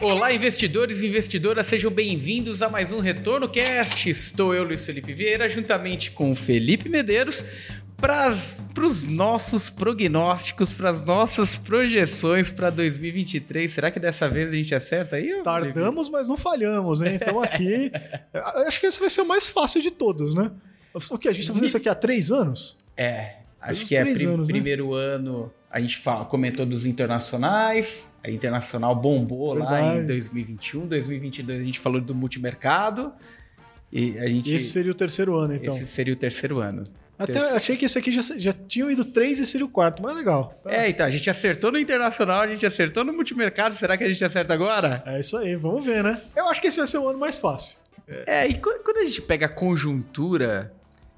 Olá, investidores e investidoras, sejam bem-vindos a mais um Retorno Cast. Estou eu, Luiz Felipe Vieira, juntamente com o Felipe Medeiros, para os nossos prognósticos, para as nossas projeções para 2023. Será que dessa vez a gente acerta aí? Tardamos, mas não falhamos, né? Então aqui, acho que esse vai ser o mais fácil de todos, né? O que? A gente está fazendo isso aqui há três anos? É, acho que é prim anos, né? primeiro ano. A gente fala, comentou dos internacionais, a internacional bombou Verdade. lá em 2021, 2022 a gente falou do multimercado. E a gente, esse seria o terceiro ano, então. Esse seria o terceiro ano. Até terceiro. achei que esse aqui já, já tinham ido três e seria o quarto, mas legal. Tá. É, então, a gente acertou no internacional, a gente acertou no multimercado, será que a gente acerta agora? É isso aí, vamos ver, né? Eu acho que esse vai ser o ano mais fácil. É, é e quando a gente pega a conjuntura,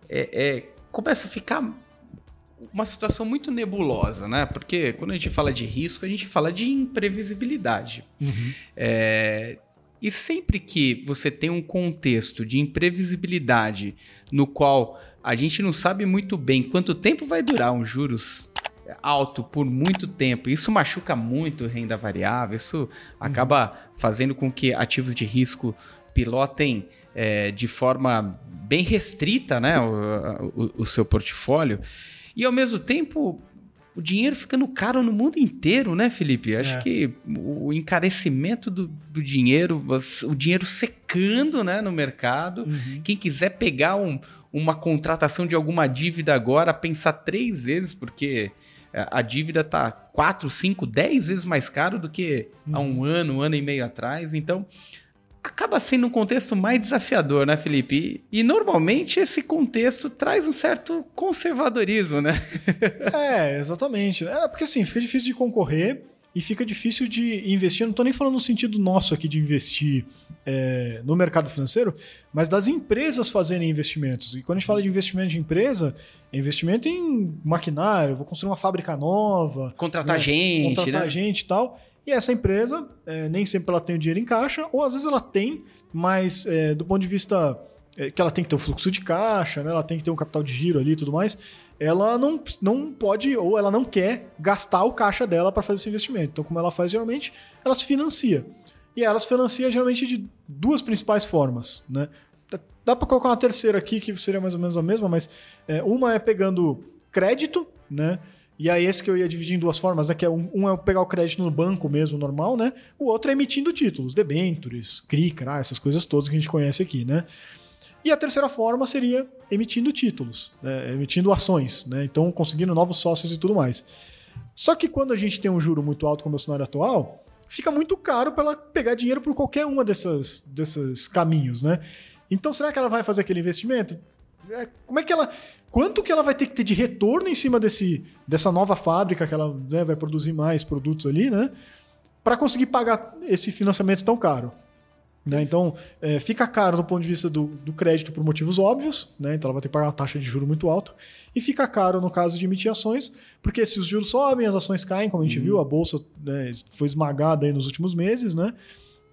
é, é, começa a ficar uma situação muito nebulosa, né? Porque quando a gente fala de risco, a gente fala de imprevisibilidade. Uhum. É, e sempre que você tem um contexto de imprevisibilidade no qual a gente não sabe muito bem quanto tempo vai durar um juros alto por muito tempo, isso machuca muito renda variável, isso acaba uhum. fazendo com que ativos de risco pilotem é, de forma bem restrita né, o, o, o seu portfólio. E ao mesmo tempo, o dinheiro ficando caro no mundo inteiro, né, Felipe? Acho é. que o encarecimento do, do, dinheiro, o dinheiro secando né, no mercado. Uhum. Quem quiser pegar um, uma contratação de alguma dívida agora, pensar três vezes, porque a dívida está quatro, cinco, dez vezes mais caro do que há um uhum. ano, um ano e meio atrás. Então, acaba sendo um contexto mais desafiador, né, Felipe? E, e, normalmente esse contexto traz um certo conservadorismo, né? é, exatamente. É, porque assim, fica difícil de concorrer e fica difícil de investir. Eu não estou nem falando no sentido nosso aqui de investir é, no mercado financeiro, mas das empresas fazerem investimentos. E quando a gente fala de investimento de empresa, é investimento em maquinário, vou construir uma fábrica nova. Contratar né? gente, Contratar né? gente e tal. E essa empresa, é, nem sempre ela tem o dinheiro em caixa, ou às vezes ela tem, mas é, do ponto de vista é, que ela tem que ter um fluxo de caixa, né, ela tem que ter um capital de giro ali e tudo mais, ela não, não pode ou ela não quer gastar o caixa dela para fazer esse investimento. Então, como ela faz geralmente, ela se financia. E ela se financia geralmente de duas principais formas. Né? Dá para colocar uma terceira aqui, que seria mais ou menos a mesma, mas é, uma é pegando crédito, né? E aí esse que eu ia dividir em duas formas, né? Que é um, um é pegar o crédito no banco mesmo, normal, né? O outro é emitindo títulos, debentures, CRI, CRA, essas coisas todas que a gente conhece aqui, né? E a terceira forma seria emitindo títulos, né? emitindo ações, né? Então conseguindo novos sócios e tudo mais. Só que quando a gente tem um juro muito alto como é o cenário atual, fica muito caro para ela pegar dinheiro por qualquer uma dessas, desses caminhos, né? Então será que ela vai fazer aquele investimento? É, como é que ela. Quanto que ela vai ter que ter de retorno em cima desse, dessa nova fábrica que ela né, vai produzir mais produtos ali, né? Para conseguir pagar esse financiamento tão caro. Né? Então, é, fica caro do ponto de vista do, do, crédito por motivos óbvios, né? então ela vai ter que pagar uma taxa de juro muito alta, e fica caro no caso de emitir ações, porque se os juros sobem, as ações caem, como a gente uhum. viu, a bolsa né, foi esmagada aí nos últimos meses, né?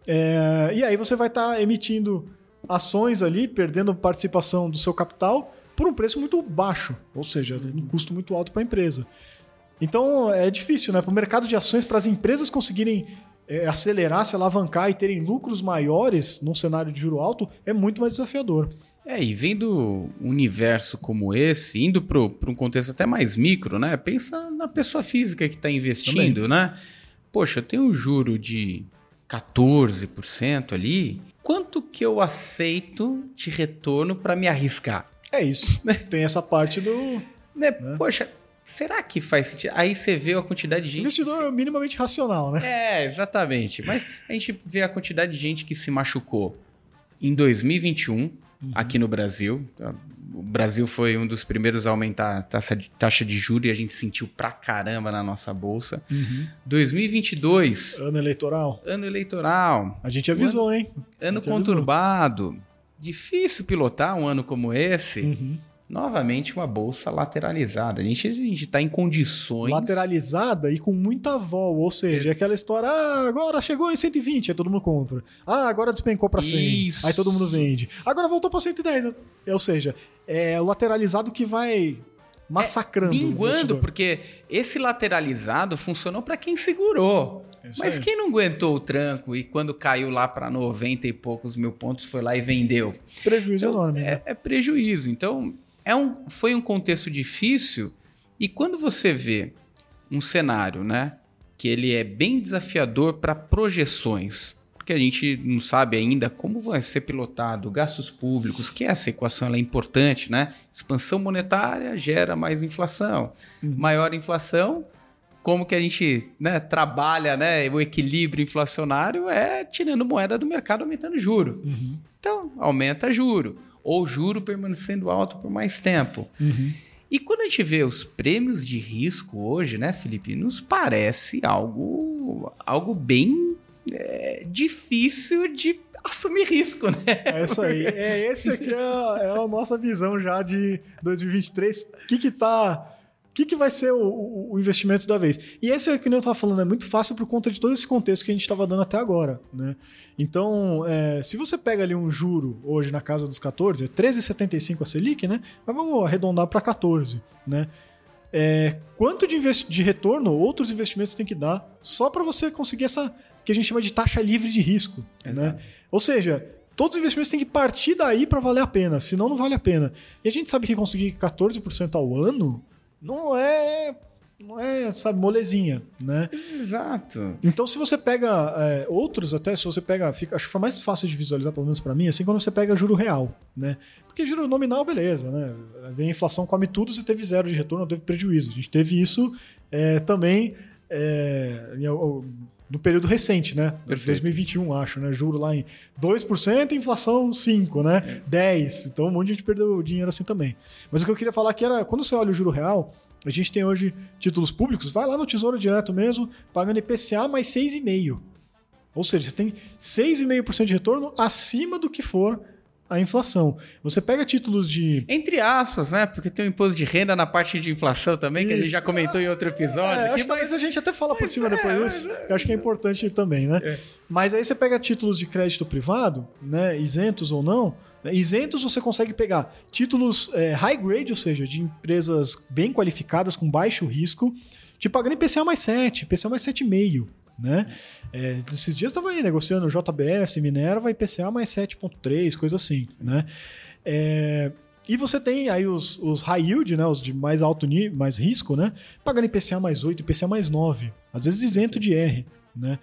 É, e aí você vai estar tá emitindo ações ali, perdendo participação do seu capital por um preço muito baixo, ou seja, um custo muito alto para a empresa. Então é difícil, né? Para o mercado de ações, para as empresas conseguirem é, acelerar, se alavancar e terem lucros maiores num cenário de juro alto, é muito mais desafiador. É, e vendo um universo como esse, indo para um contexto até mais micro, né? Pensa na pessoa física que está investindo, Também. né? Poxa, eu tenho um juro de 14% ali, quanto que eu aceito de retorno para me arriscar? É isso. Né? Tem essa parte do. Né? Né? Poxa, será que faz sentido? Aí você vê a quantidade de gente. Investidor se... minimamente racional, né? É, exatamente. Mas a gente vê a quantidade de gente que se machucou em 2021 uhum. aqui no Brasil. O Brasil foi um dos primeiros a aumentar a taxa de, taxa de juros e a gente sentiu pra caramba na nossa bolsa. Uhum. 2022. Ano eleitoral. Ano eleitoral. A gente avisou, ano, hein? Ano conturbado. Avisou. Difícil pilotar um ano como esse. Uhum novamente uma bolsa lateralizada. A gente está em condições. Lateralizada e com muita vol, ou seja, é. aquela história, ah, agora chegou em 120, aí todo mundo compra. Ah, agora despencou para 100, Isso. aí todo mundo vende. Agora voltou para 110, ou seja, é o lateralizado que vai massacrando. É, minguando, porque esse lateralizado funcionou para quem segurou. Isso Mas aí. quem não aguentou o tranco e quando caiu lá para 90 e poucos mil pontos foi lá e vendeu? Prejuízo então, enorme. É, né? é prejuízo. Então, é um, foi um contexto difícil. E quando você vê um cenário, né, que ele é bem desafiador para projeções, porque a gente não sabe ainda como vai ser pilotado gastos públicos, que essa equação é importante, né? Expansão monetária gera mais inflação. Uhum. Maior inflação, como que a gente né, trabalha né, o equilíbrio inflacionário é tirando moeda do mercado, aumentando juro. Uhum. Então, aumenta juro. Ou juro permanecendo alto por mais tempo. Uhum. E quando a gente vê os prêmios de risco hoje, né, Felipe, nos parece algo, algo bem é difícil de assumir risco, né? É isso aí. É, esse aqui é a, é a nossa visão já de 2023. O que que tá... O que, que vai ser o, o, investimento da vez? E esse, que eu estava falando, é muito fácil por conta de todo esse contexto que a gente estava dando até agora. Né? Então, é, se você pega ali um juro hoje na casa dos 14, é 13,75 a Selic, né? Mas vamos arredondar para 14. Né? É, quanto de, de retorno outros investimentos tem que dar só para você conseguir essa, que a gente chama de taxa livre de risco. Né? Ou seja, todos os investimentos têm que partir daí para valer a pena, senão não vale a pena. E a gente sabe que conseguir 14% ao ano não é não é, sabe, molezinha, né? Exato. Então, se você pega é, outros, até se você pega, fica, acho que foi mais fácil de visualizar, pelo menos para mim, assim, quando você pega juro real, né? Porque juro nominal, beleza, né? Vem a inflação, come tudo, você teve zero de retorno, teve prejuízo. A gente teve isso é, também é, no período recente, né? Perfeito. 2021, acho, né? Juro lá em 2%, inflação 5%, né? É. 10%. Então um monte de gente perdeu dinheiro assim também. Mas o que eu queria falar aqui era, quando você olha o juro real, a gente tem hoje títulos públicos, vai lá no Tesouro Direto mesmo, pagando IPCA mais 6,5%. Ou seja, você tem 6,5% de retorno acima do que for a inflação. Você pega títulos de. Entre aspas, né? Porque tem o imposto de renda na parte de inflação também, Isso. que a gente já comentou em outro episódio. É, aqui, mas... a gente até fala por cima é, depois disso. É... Eu acho que é importante também, né? É. Mas aí você pega títulos de crédito privado, né? Isentos ou não. Né? Isentos você consegue pegar títulos é, high grade, ou seja, de empresas bem qualificadas, com baixo risco, te pagando IPCA mais 7, IPCA mais 7,5 né? É, esses dias estava aí negociando JBS, Minerva, IPCA mais 7,3, coisa assim, né? É, e você tem aí os, os high yield, né? Os de mais alto nível, mais risco, né? Pagando IPCA mais 8, IPCA mais 9. Às vezes isento de R, né?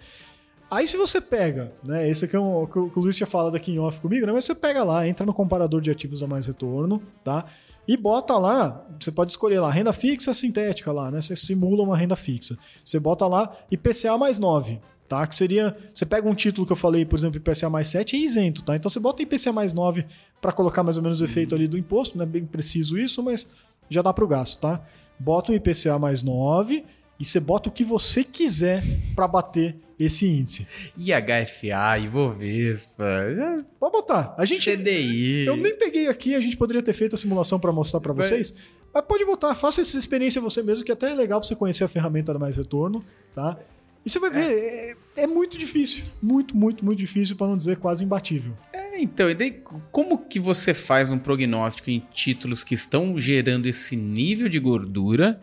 Aí se você pega, né? Esse aqui é um, que o Luiz tinha falado aqui em off comigo, né? Mas você pega lá, entra no comparador de ativos a mais retorno, tá? E bota lá, você pode escolher lá, renda fixa sintética lá, né? Você simula uma renda fixa. Você bota lá IPCA mais 9, tá? Que seria, você pega um título que eu falei, por exemplo, IPCA mais 7 é isento, tá? Então você bota IPCA mais 9 para colocar mais ou menos o efeito ali do imposto, não é bem preciso isso, mas já dá para o gasto, tá? Bota um IPCA mais 9 e você bota o que você quiser para bater esse índice. E HFA, Ibovespa. Pode botar. A gente, CDI. Eu nem peguei aqui, a gente poderia ter feito a simulação para mostrar para vocês. Mas pode botar, faça essa experiência você mesmo, que até é legal para você conhecer a ferramenta do Mais Retorno, tá? E você vai ver, é, é, é muito difícil. Muito, muito, muito difícil, para não dizer quase imbatível. É, então, e daí, como que você faz um prognóstico em títulos que estão gerando esse nível de gordura?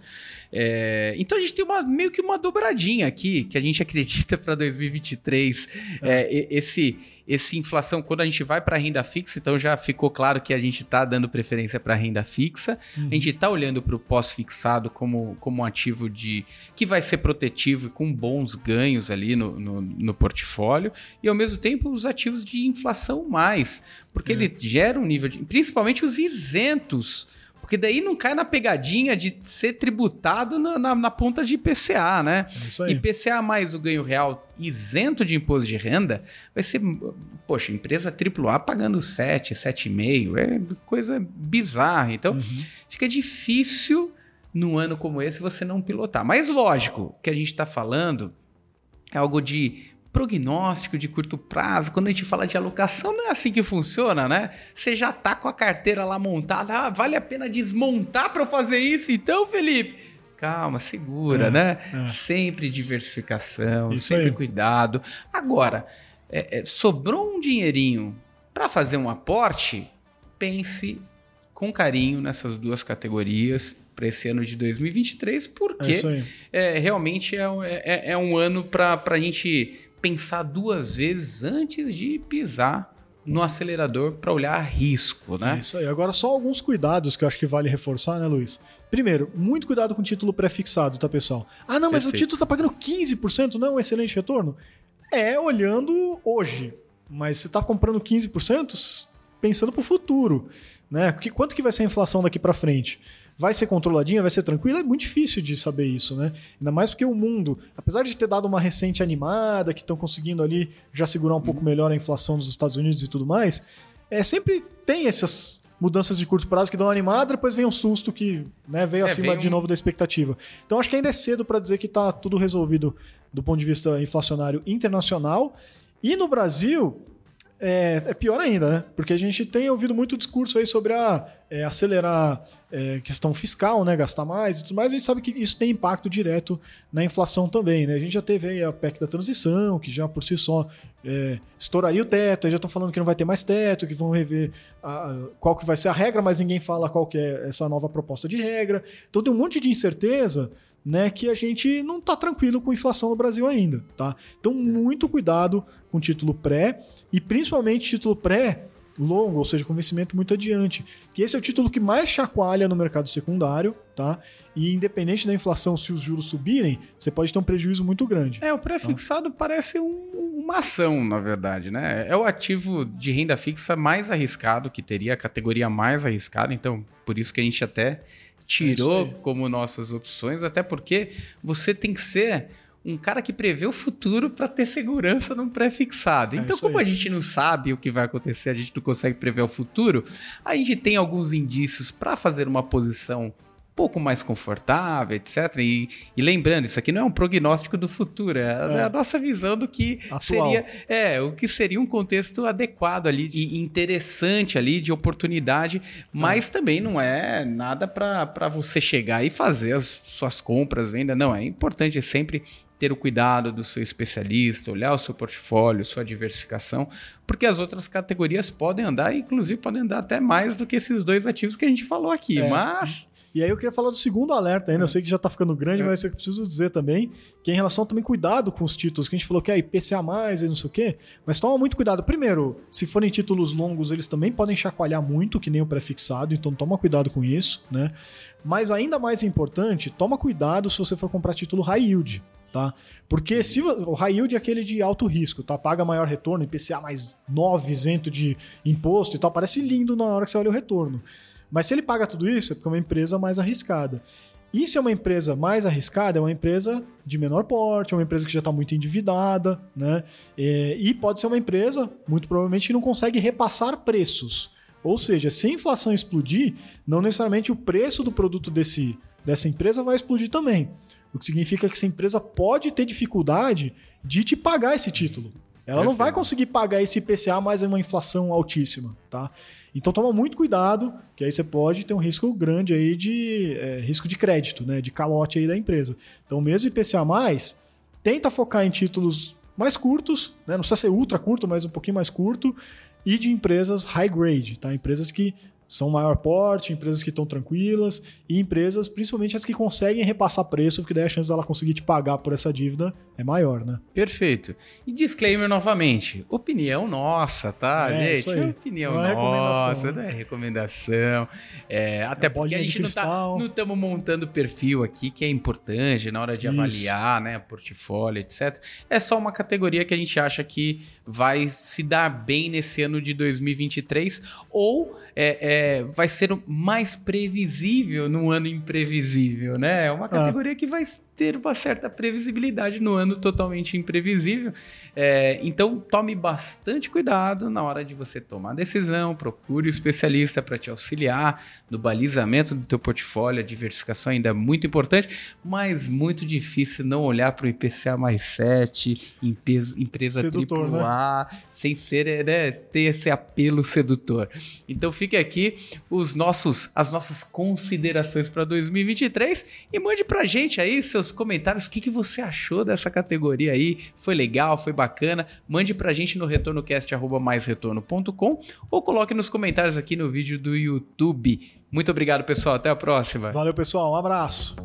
É, então a gente tem uma, meio que uma dobradinha aqui, que a gente acredita para 2023. É. É, esse, esse inflação, quando a gente vai para renda fixa, então já ficou claro que a gente está dando preferência para renda fixa. Uhum. A gente está olhando para o pós-fixado como, como um ativo de que vai ser protetivo e com bons ganhos ali no, no, no portfólio. E ao mesmo tempo os ativos de inflação mais, porque é. ele gera um nível de. Principalmente os isentos porque daí não cai na pegadinha de ser tributado na, na, na ponta de IPCA, né? É isso aí. IPCA mais o ganho real isento de imposto de renda vai ser, poxa, empresa AAA pagando 7, 7,5, é coisa bizarra. Então, uhum. fica difícil num ano como esse você não pilotar. Mas lógico que a gente está falando é algo de prognóstico de curto prazo, quando a gente fala de alocação, não é assim que funciona, né? Você já tá com a carteira lá montada, ah, vale a pena desmontar para fazer isso então, Felipe? Calma, segura, é, né? É. Sempre diversificação, isso sempre aí. cuidado. Agora, é, é sobrou um dinheirinho para fazer um aporte, pense com carinho nessas duas categorias para esse ano de 2023, porque é, realmente é, é, é, um ano para a gente pensar duas vezes antes de pisar no acelerador para olhar risco, né? Isso aí. Agora, só alguns cuidados que eu acho que vale reforçar, né, Luiz? Primeiro, muito cuidado com o título pré-fixado, tá, pessoal? Ah, não, mas Perfeito. o título tá pagando 15%, não é um excelente retorno? É, olhando hoje. Mas você tá comprando 15% pensando para o futuro, né? Quanto que vai ser a inflação daqui para frente? Vai ser controladinha, vai ser tranquila, é muito difícil de saber isso, né? Ainda mais porque o mundo, apesar de ter dado uma recente animada, que estão conseguindo ali já segurar um uhum. pouco melhor a inflação dos Estados Unidos e tudo mais, é sempre tem essas mudanças de curto prazo que dão uma animada, depois vem um susto que né, veio é, acima veio de um... novo da expectativa. Então acho que ainda é cedo para dizer que está tudo resolvido do ponto de vista inflacionário internacional. E no Brasil, é, é, pior ainda, né? Porque a gente tem ouvido muito discurso aí sobre a, é, acelerar é, questão fiscal, né? Gastar mais e tudo mais. A gente sabe que isso tem impacto direto na inflação também, né? A gente já teve aí a PEC da transição, que já por si só é, estouraria o teto, aí já estão falando que não vai ter mais teto, que vão rever a, qual que vai ser a regra, mas ninguém fala qual que é essa nova proposta de regra. Então tem um monte de incerteza né, que a gente não está tranquilo com inflação no Brasil ainda, tá? Então muito cuidado com título pré e principalmente título pré longo, ou seja, com vencimento muito adiante, que esse é o título que mais chacoalha no mercado secundário, tá? E independente da inflação, se os juros subirem, você pode ter um prejuízo muito grande. É, o pré-fixado tá? parece um, uma ação, na verdade, né? É o ativo de renda fixa mais arriscado, que teria a categoria mais arriscada, então por isso que a gente até tirou é como nossas opções, até porque você tem que ser um cara que prevê o futuro para ter segurança num pré-fixado. É então, como aí. a gente não sabe o que vai acontecer, a gente não consegue prever o futuro, a gente tem alguns indícios para fazer uma posição pouco mais confortável, etc. E, e, lembrando, isso aqui não é um prognóstico do futuro, é, é. a nossa visão do que Atual. seria é, o que seria um contexto adequado ali, e interessante ali, de oportunidade, mas é. também não é nada para você chegar e fazer as suas compras, venda. Não, é importante sempre ter o cuidado do seu especialista, olhar o seu portfólio, sua diversificação, porque as outras categorias podem andar, inclusive podem andar até mais do que esses dois ativos que a gente falou aqui. É. Mas e aí eu queria falar do segundo alerta ainda, eu sei que já está ficando grande, é. mas eu preciso dizer também que é em relação também cuidado com os títulos, que a gente falou que é IPCA+, e não sei o quê, mas toma muito cuidado. Primeiro, se forem títulos longos, eles também podem chacoalhar muito, que nem o prefixado, então toma cuidado com isso, né? Mas ainda mais importante, toma cuidado se você for comprar título high yield, tá? Porque se o high yield é aquele de alto risco, tá? Paga maior retorno, IPCA mais 9 isento de imposto e tal, parece lindo na hora que você olha o retorno. Mas se ele paga tudo isso, é porque é uma empresa mais arriscada. E se é uma empresa mais arriscada, é uma empresa de menor porte, é uma empresa que já está muito endividada, né? E, e pode ser uma empresa, muito provavelmente, que não consegue repassar preços. Ou seja, se a inflação explodir, não necessariamente o preço do produto desse, dessa empresa vai explodir também. O que significa que essa empresa pode ter dificuldade de te pagar esse título. Ela Perfeito. não vai conseguir pagar esse IPCA mais uma inflação altíssima, tá? Então toma muito cuidado, que aí você pode ter um risco grande aí de é, risco de crédito, né? De calote aí da empresa. Então, mesmo IPCA, tenta focar em títulos mais curtos, né? Não precisa ser ultra curto, mas um pouquinho mais curto, e de empresas high grade, tá? Empresas que são maior porte, empresas que estão tranquilas e empresas, principalmente as que conseguem repassar preço, porque daí a chance dela conseguir te pagar por essa dívida é maior, né? Perfeito. E disclaimer novamente, opinião nossa, tá, é, gente? É opinião não é nossa, não é recomendação. É, até é porque a gente não tá, não estamos montando perfil aqui, que é importante na hora de Isso. avaliar, né, portfólio, etc. É só uma categoria que a gente acha que vai se dar bem nesse ano de 2023 ou é, é, vai ser mais previsível num ano imprevisível, né? É uma ah. categoria ah. que vai ter uma certa previsibilidade no ano totalmente imprevisível. É, então, tome bastante cuidado na hora de você tomar a decisão, procure o um especialista para te auxiliar no balizamento do teu portfólio. A diversificação ainda é muito importante, mas muito difícil não olhar para o IPCA mais 7, empresa sedutor, AAA, né? sem ser, né, ter esse apelo sedutor. Então, fique aqui os nossos, as nossas considerações para 2023 e mande pra gente aí seus comentários. O que, que você achou dessa categoria aí? Foi legal? Foi bacana? Mande pra gente no retornocast.com ou coloque nos comentários aqui no vídeo do YouTube. Muito obrigado, pessoal. Até a próxima. Valeu, pessoal. Um abraço.